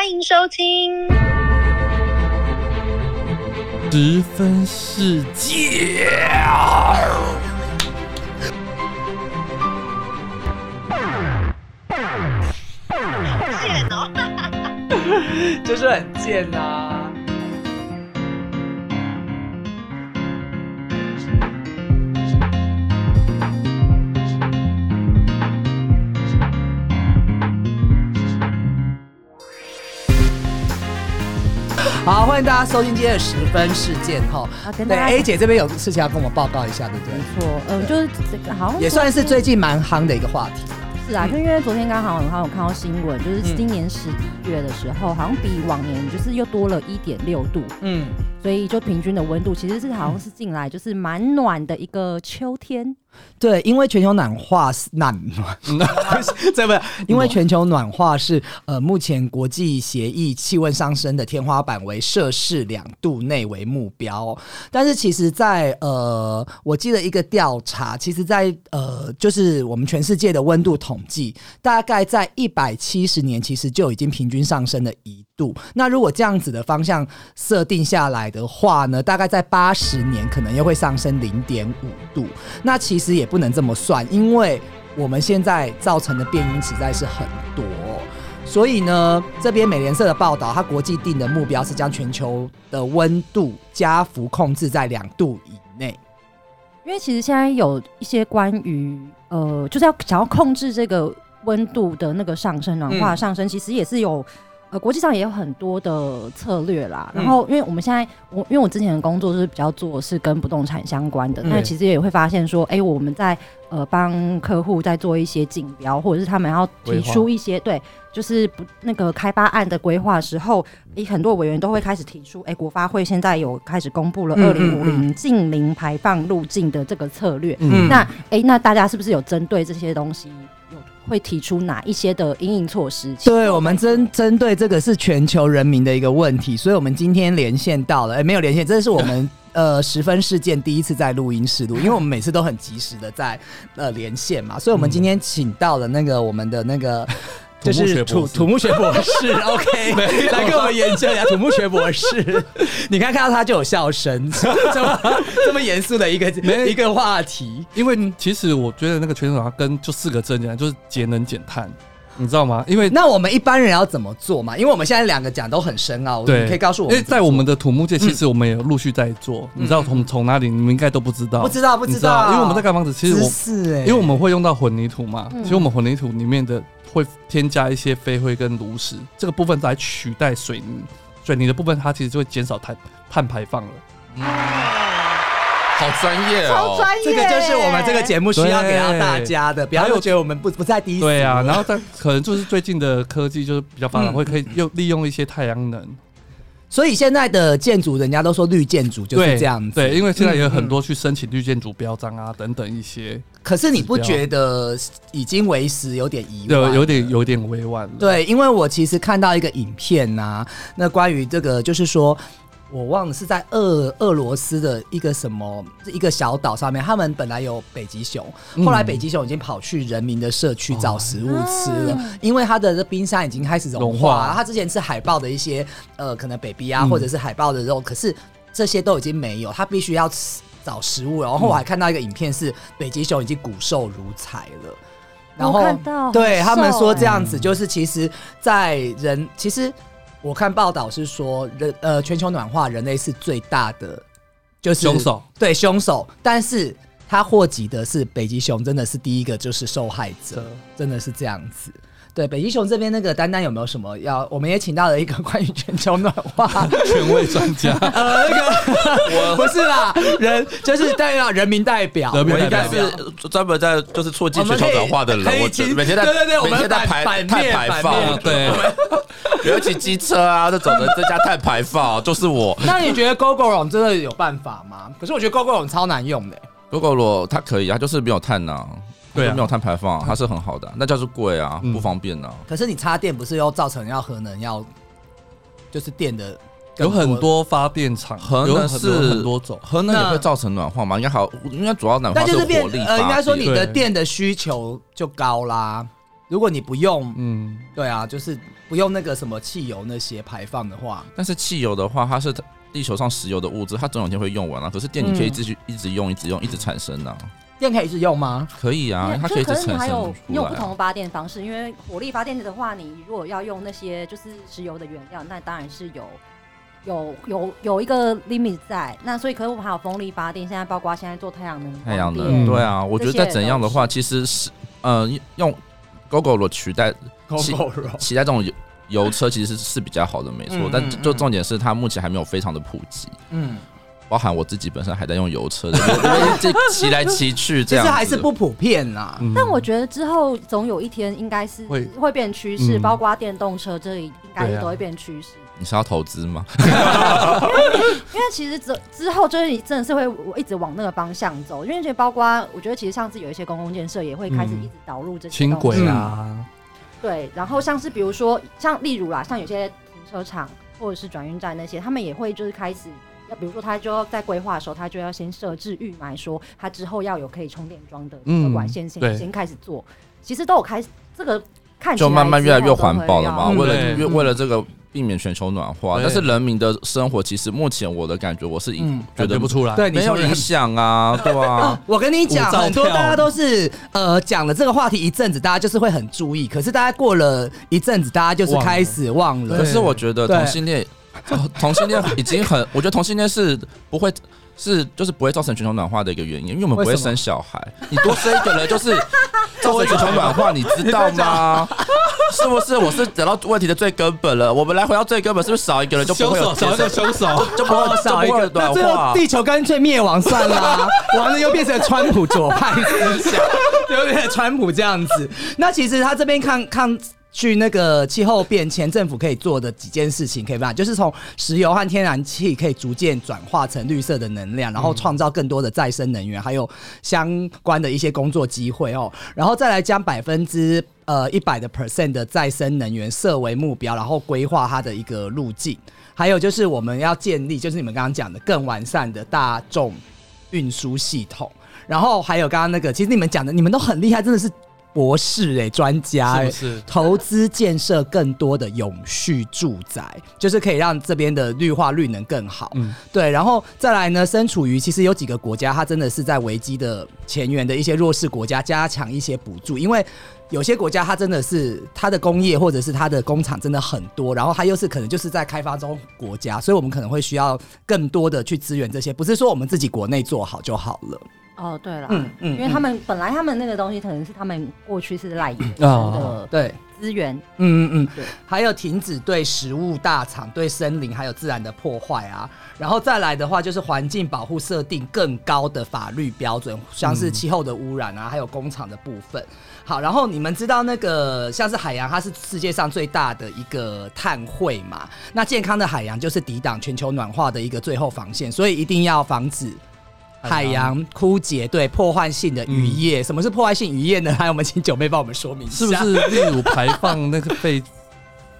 欢迎收听。十分世界。贱哦！就是很贱呐、好，欢迎大家收听今天的十分事件哈。对啊跟大家，A 姐这边有事情要跟我们报告一下，对不对？没错，嗯，就是这个好像也算是最近蛮夯的一个话题。是啊，就因为昨天刚好好像有看到新闻，就是嗯今年十一月的时候，好像比往年就是又多了一点六度，嗯，所以就平均的温度其实是好像是进来就是蛮暖的一个秋天。对，因为全球暖化是暖暖，这不是因为全球暖化是呃目前国际协议气温上升的天花板为摄氏两度内为目标，但是其实在，呃，我记得一个调查，其实在呃就是我们全世界的温度统计，大概在一百七十年其实就已经平均上升了一度。那如果这样子的方向设定下来的话呢，大概在八十年可能又会上升零点五度。那其实也不能这么算，因为我们现在造成的变因实在是很多。所以呢，这边美联社的报道，它国际定的目标是将全球的温度加幅控制在两度以内。因为其实现在有一些关于呃，就是要想要控制这个温度的那个上升、暖化上升，其实也是有呃国际上也有很多的策略啦。然后，因为我们现在我因为我之前的工作是比较做是跟不动产相关的，嗯。那其实也会发现说，哎、我们在呃帮客户在做一些竞标，或者是他们要提出一些对，就是不那个开发案的规划时候，诶，很多委员都会开始提出，哎、国发会现在有开始公布了嗯二零五嗯零近零排放路径的这个策略。嗯。那哎、那大家是不是有针对这些东西有会提出哪一些的应应措施？对，我们针针对这个是全球人民的一个问题，所以我们今天连线到了，哎，没有连线，这是我们 呃十分事件第一次在录音室录，因为我们每次都很及时的在呃连线嘛，所以我们今天请到了那个我们的那个。就土木是学博士土土木学博士，OK，来跟我们研究一下土木学博士。你看看到他就有笑声，这么这么严肃的一个没一个话题。因为其实我觉得那个全球暖化跟就四个字很简单，就是节能减碳，你知道吗？因为那我们一般人要怎么做嘛？因为我们现在两个讲都很深奥，对你可以告诉我们在我们的土木界，其实我们也有陆续在做。你知道从从哪里？你们应该都不知道。不知道不你知道，因为我们在盖房子，其实我是哎，因为我们会用到混凝土嘛，嗯其实我们混凝土里面的会添加一些飞灰跟炉石，这个部分来取代水泥，水泥的部分它其实就会减少碳碳排放了。好专业哦！这个就是我们这个节目需要给到大家的，不要觉得我们不不在第一。对啊，然后但可能就是最近的科技就是比较发展，嗯会可以用利用一些太阳能，所以现在的建筑，人家都说绿建筑就是对这样子。对，因为现在也有嗯很多去申请绿建筑标章啊等等一些，可是你不觉得已经为时有点疑有问？有点有点委婉了。对，因为我其实看到一个影片呐、那关于这个就是说。我忘了是在俄俄罗斯的一个什么一个小岛上面，他们本来有北极熊，嗯后来北极熊已经跑去人民的社区找食物吃了，啊因为它的这冰山已经开始融化融化它之前吃海豹的一些呃可能 baby 啊，嗯或者是海豹的肉，可是这些都已经没有，它必须要吃找食物。然后我还看到一个影片是北极熊已经骨瘦如柴了。然后看到对他们说这样。样子，就是其实，在人其实我看报道是说，人呃全球暖化，人类是最大的就是凶手对凶手，但是他祸及的是北极熊，真的是第一个就是受害者，真的是这样子。对北极熊这边那个丹丹有没有什么要？我们也请到了一个 关于全球暖化 权威专家，呃那个不是啦，人就是代表人民代表，人民我应该代表是专门在就是促进全球暖化的人我每天在对对对我们每天在排碳排放面，对，尤其机车啊这种的增加碳排放，就是我。那你觉得 GoGo 龙真的有办法吗？可是我觉得 GoGo 龙超难用的、如果我它可以，它就是没有碳呐，对啊没有碳排放，它是很好的，那叫做贵啊，嗯不方便呐。可是你插电不是又造成要核能要，就是电的有很，多发电厂，核能有很多是很多种。核能也会造成暖化嘛？应该好，应该主要暖化但是火力呃，应该说你的对电的需求就高啦。如果你不用，嗯，对啊，就是不用那个什么汽油那些排放的话，但是汽油的话，它是地球上石油的物质，它总有一天会用完啊。可是电你可以继续一直用，一直用，一直产生啊。电可以一直用吗？可以啊，它可以一直产可是你还有生你有不同的。发电方式，因为火力发电的话，你如果要用那些就是石油的原料，那当然是有有有有一个 limit 在。那所以，可是我们还有风力发电，现在包括现在做太阳能、太阳能，对啊，我觉得再怎样的话，其实是呃用 GoGo 取代其取代这种油油车，其实是是比较好的，没错嗯。但就重点是它目前还没有非常的普及。嗯，包含我自己本身还在用油车这 骑来骑去这样子，其实还是不普遍啦。嗯但我觉得之后总有一天应该是会会变趋势，嗯包括电动车这里应该都会变趋势。你是要投资吗？因为 其实之之后就是你真的是会我一直往那个方向走，因为这包括我觉得其实上次有一些公共建设也会开始嗯一直导入这些轻轨啊，对，然后像是比如说像例如啦，像有些停车场或者是转运站那些，他们也会就是开始。要比如说，他就要在规划的时候，他就要先设置预埋，说他之后要有可以充电桩的嗯管线先、对先开始做。其实都有开始，这个看起来就慢慢越来越环保了嘛。要为了越为了这个避免全球暖化，但是人民的生活其实目前我的感觉，我是嗯觉得不出来。对，你有影响啊，对啊。我跟你讲，很多大家都是呃讲了这个话题一阵子，大家就是会很注意，可是大家过了一阵子，大家就是开始忘了。可是我觉得同性恋，呃 同性恋已经很，我觉得同性恋是不会。是，就是不会造成全球暖化的一个原因，因为我们不会生小孩。你多生一个人，就是 造成全球暖化，你知道吗？是不是？我是找到问题的最根本了。我们来回到最根本，是不是少一个人就不会有手找一个凶手，就不会哦，少一个，暖化？地球干脆灭亡算了，完了又变成川普左派思想，有点川普这样子。那其实他这边看看。去那个气候变迁，政府可以做的几件事情，可以办，就是从石油和天然气可以逐渐转化成绿色的能量，然后创造更多的再生能源，还有相关的一些工作机会哦。然后再来将百分之呃一百的 percent 的再生能源设为目标，然后规划它的一个路径。还有就是我们要建立，就是你们刚刚讲的更完善的大众运输系统。然后还有刚刚那个，其实你们讲的，你们都很厉害，真的是博士哎、专家哎、是不是？投资建设更多的永续住宅，就是可以让这边的绿化率能更好。嗯对，然后再来呢，身处于其实有几个国家，它真的是在危机的前沿的一些弱势国家加强一些补助，因为有些国家它真的是它的工业或者是它的工厂真的很多，然后它又是可能就是在开发中国家，所以我们可能会需要更多的去支援这些，不是说我们自己国内做好就好了。哦，对了，嗯嗯因为他们本来他们那个东西可能是他们过去是赖延啊的对，资源，嗯嗯嗯。对，还有停止对食物大厂、对森林还有自然的破坏啊，然后再来的话就是环境保护设定更高的法律标准，像是气候的污染啊，还有工厂的部分。好，然后你们知道那个像是海洋，它是世界上最大的一个碳汇嘛？那健康的海洋就是抵挡全球暖化的一个最后防线，所以一定要防止。海洋枯竭，对破坏性的渔业，什么是破坏性渔业呢？来，我们请九妹帮我们说明一下。是不是？例如排放那个废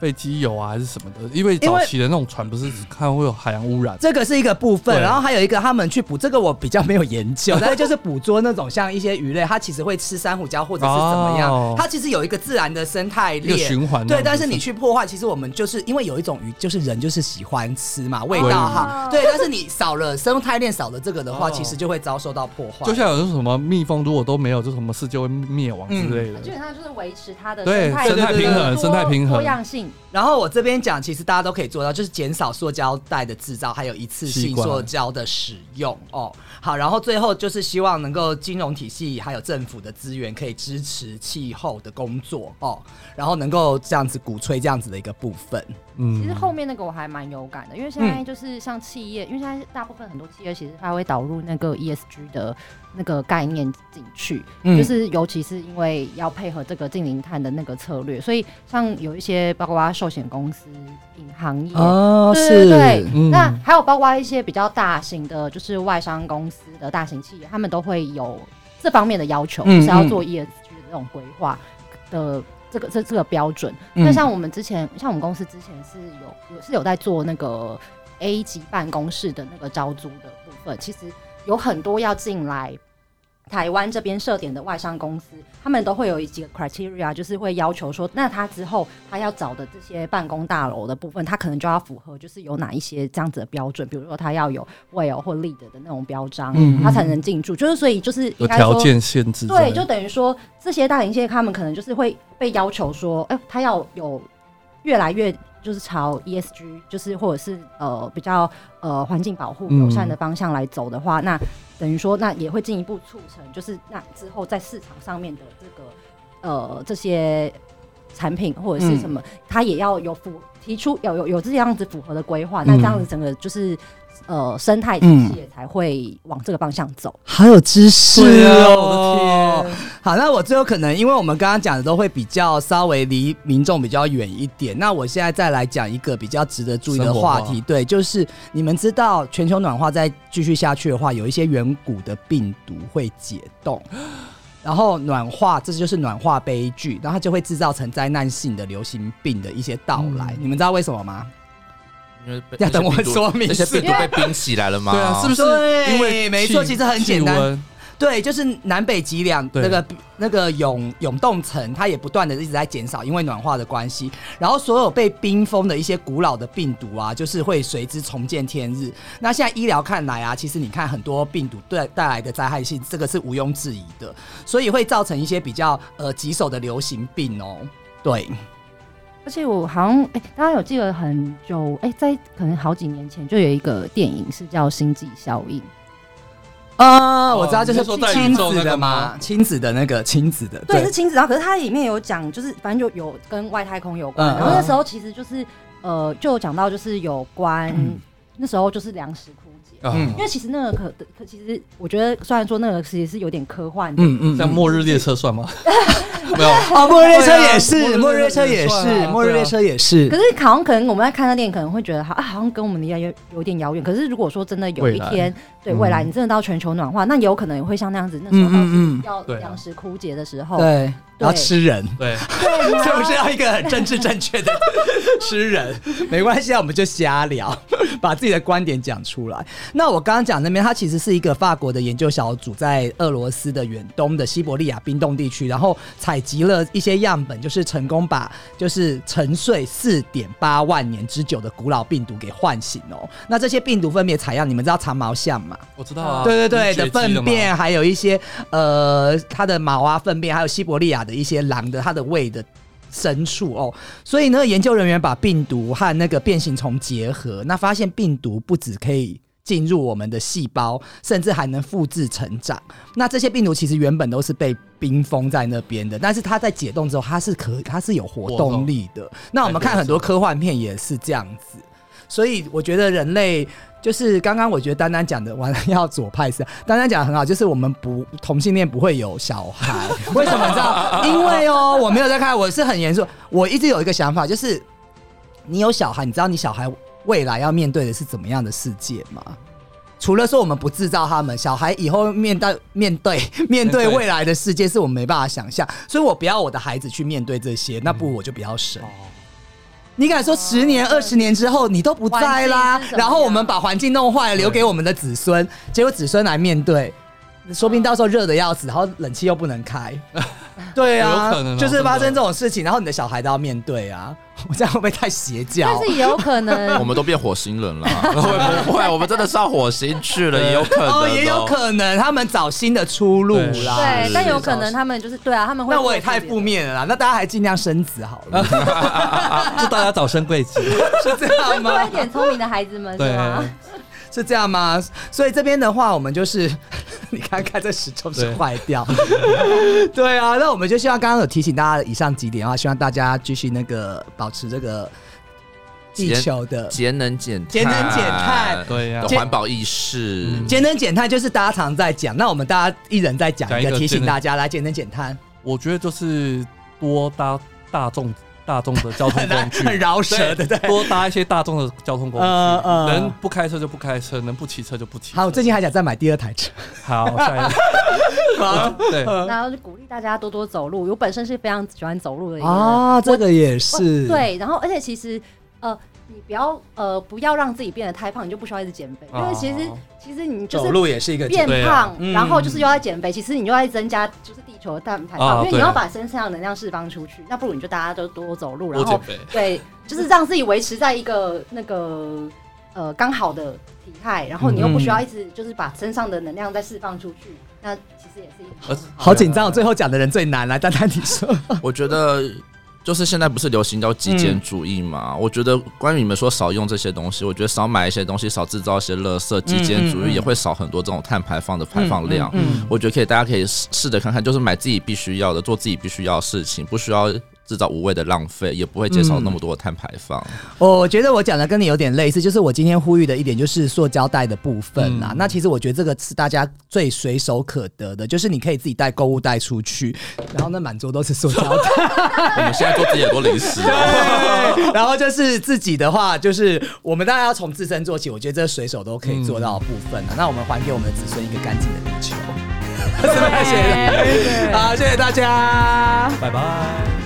废机油啊，还是什么的？因为早期的那种船不是看会有海洋污染，这个是一个部分，对然后还有一个他们去捕这个我比较没有研究，但是就是捕捉那种像一些鱼类，它其实会吃珊瑚礁或者是怎么样，哦它其实有一个自然的生态一个链。循环。对，但是你去破坏，其实我们就是因为有一种鱼，就是人就是喜欢吃嘛，味道哈。对，但是你少了生态链，少了这个的话，哦其实就会遭受到破坏。就像有什么蜜蜂，如果都没有，就什么事就会灭亡之类的。基本上就是维持它的对生态生态平衡多生态平衡多样性。然后我这边讲，其实大家都可以做到，就是减少塑胶袋的制造，还有一次性塑胶的使用哦。好，然后最后就是希望能够金融体系还有政府的资源可以支持气候的工作哦，然后能够这样子鼓吹这样子的一个部分。嗯。其实后面那个我还蛮有感的，因为现在就是像企业，因为现在大部分很多企业其实它会导入那个 ESG 的那个概念进去，嗯。就是尤其是因为要配合这个近零碳的那个策略，所以像有一些包括寿险公司、银行业。哦对对对，嗯。那还有包括一些比较大型的，就是外商公司的大型企业，他们都会有这方面的要求，是要做 ESG 的这种规划的这个这这个标准。嗯那像我们之前，像我们公司之前是有有是有在做那个 A 级办公室的那个招租的部分，其实有很多要进来台湾这边设点的外商公司，他们都会有几个 criteria，就是会要求说，那他之后他要找的这些办公大楼的部分，他可能就要符合，就是有哪一些这样子的标准，比如说他要有 well 或 lead 的那种标章，嗯他才能进驻。就是所以就是有。条件限制对，就等于说这些大型企业，他们可能就是会被要求说，哎、他要有越来越就是朝 ESG，就是或者是呃比较呃环境保护嗯友善的方向来走的话，那等于说那也会进一步促成，就是那之后在市场上面的这个呃这些产品或者是什么，它也要有符提出有有有这样子符合的规划，那这样子整个就是。呃，生态体系也才会往这个方向走。好有知识哦！我的天！好，那我最后可能，因为我们刚刚讲的都会比较稍微离民众比较远一点，那我现在再来讲一个比较值得注意的话题，对，就是你们知道全球暖化再继续下去的话，有一些远古的病毒会解冻。然后暖化，这就是暖化悲剧，然后它就会制造成灾难性的流行病的一些到来。你们知道为什么吗？因为要 等我说明那些是病毒被冰起来了吗？对啊，是不是对因为没错其实很简单对，就是南北极两那个那个永永冻层，它也不断的一直在减少，因为暖化的关系。然后所有被冰封的一些古老的病毒啊，就是会随之重见天日。那现在医疗看来啊，其实你看很多病毒对带来的灾害性，这个是毋庸置疑的，所以会造成一些比较呃棘手的流行病哦。对，而且我好像哎、大家有记得很久哎、在可能好几年前就有一个电影是叫《星际效应》，啊、我知道，就是说亲子的吗嘛，亲子的那个亲子的，对，是亲子，然后可是它里面有讲，就是反正就有跟外太空有关，嗯然后那时候其实就是呃，就有讲到就是有关、那时候就是粮食枯竭。啊，嗯因为其实那个可可，其实我觉得，虽然说那个其实是有点科幻的，嗯嗯像末日列车算吗？没有，啊，末日列车也是，末末日日列车也是，末日列车也是可。是好像可能我们在看那电影，可能会觉得好啊，好像跟我们离有有点遥远。可是如果说真的有一天，对嗯未来你真的到全球暖化，那有可能也会像那样子，那时候要粮食枯竭的时候，对，然后吃人，对，对是不是要一个很政治正确的 吃人？没关系啊，我们就瞎聊，把自己的观点讲出来。那我刚刚讲那边，它其实是一个法国的研究小组，在俄罗斯的远东的西伯利亚冰冻地区，然后采集了一些样本，就是成功把就是沉睡四点八万年之久的古老病毒给唤醒哦。那这些病毒分别采样，你们知道长毛象吗？我知道啊，对对对的粪便，还有一些呃它的毛啊粪便，还有西伯利亚的一些狼的它的胃的。牲畜哦，所以呢，研究人员把病毒和那个变形虫结合，那发现病毒不只可以进入我们的细胞，甚至还能复制成长。那这些病毒其实原本都是被冰封在那边的，但是它在解冻之后，它是可它是有活动力的。那我们看很多科幻片也是这样子，所以我觉得人类就是刚刚我觉得丹丹讲的，完了要左派是，丹丹讲的很好，就是我们不同性恋不会有小孩，为什么你知道？因为哦，我没有在看，我是很严肃，我一直有一个想法，就是你有小孩，你知道你小孩未来要面对的是怎么样的世界吗？除了说我们不制造他们，小孩以后面对 面对面对未来的世界，是我们没办法想象，所以我不要我的孩子去面对这些，那不如我就不要生。你敢说十年、二十年之后你都不在啦然后我们把环境弄坏了，留给我们的子孙，结果子孙来面对，说不定到时候热的要死，然后冷气又不能开。对啊，有可能哦就是发生这种事情，然后你的小孩都要面对啊，我这样会不会太邪教但？是也有可能 我们都变火星人了，会不会？我们真的上火星去了，也有可能哦，也有可能他们找新的出路对啦。对，但有可能他们就是对啊，他们会那我也太负面了啦，那大家还尽量生子好了，祝大家早生贵子。是这样多吗一？点聪明的孩子们是对，吗？是这样吗？所以这边的话，我们就是你看看这时钟是对。坏掉，对啊，那我们就希望刚刚有提醒大家以上几点啊，希望大家继续那个保持这个地球的节能减节能减碳对呀的环保意识。嗯。节能减碳，就是大家常在讲，那我们大家一人再讲一个，讲一个提醒大家来节能减碳，我觉得就是多搭大众大众的交通 工具，很饶舌，的对？多搭一些大众的交通工具，呃呃能不开车就不开车，能不骑车就不骑。好，我最近还想再买第二台车，好下一个，对，然后就鼓励大家多多走路。我本身是非常喜欢走路的一个人，啊，这个也是，对，然后而且其实呃，你不要呃不要让自己变得太胖，你就不需要一直减肥，因为其实哦。其实你就走是路也是一个变胖，嗯然后就是又在减肥，其实你又在增加就是地球的碳排放，因为你要把身上的能量释放出去，那不如你就大家都多走路，然后多减肥。对，就是让自己维持在一个那个呃刚好的体态，然后你又不需要一直就是把身上的能量再释放出去，那其实也是一个好紧张，最后讲的人最难来，丹丹你说，我觉得就是现在不是流行叫极简主义嘛？我觉得关于你们说少用这些东西，我觉得少买一些东西，少制造一些垃圾，极简主义也会少很多这种碳排放的排放量。嗯我觉得可以，大家可以试试着看看，就是买自己必须要的，做自己必须要的事情，不需要制造无谓的浪费，也不会减少那么多的碳排放。我觉得我讲的跟你有点类似，就是我今天呼吁的一点就是塑胶袋的部分啦。嗯那其实我觉得这个是大家最随手可得的，就是你可以自己带购物袋出去，然后那满桌都是塑胶袋。我们现在做自己很多零食哦，然后就是自己的话，就是我们当然要从自身做起，我觉得这随手都可以做到的部分了。那我们还给我们的子孙一个干净的地球？谢谢，好，谢谢大家。拜拜。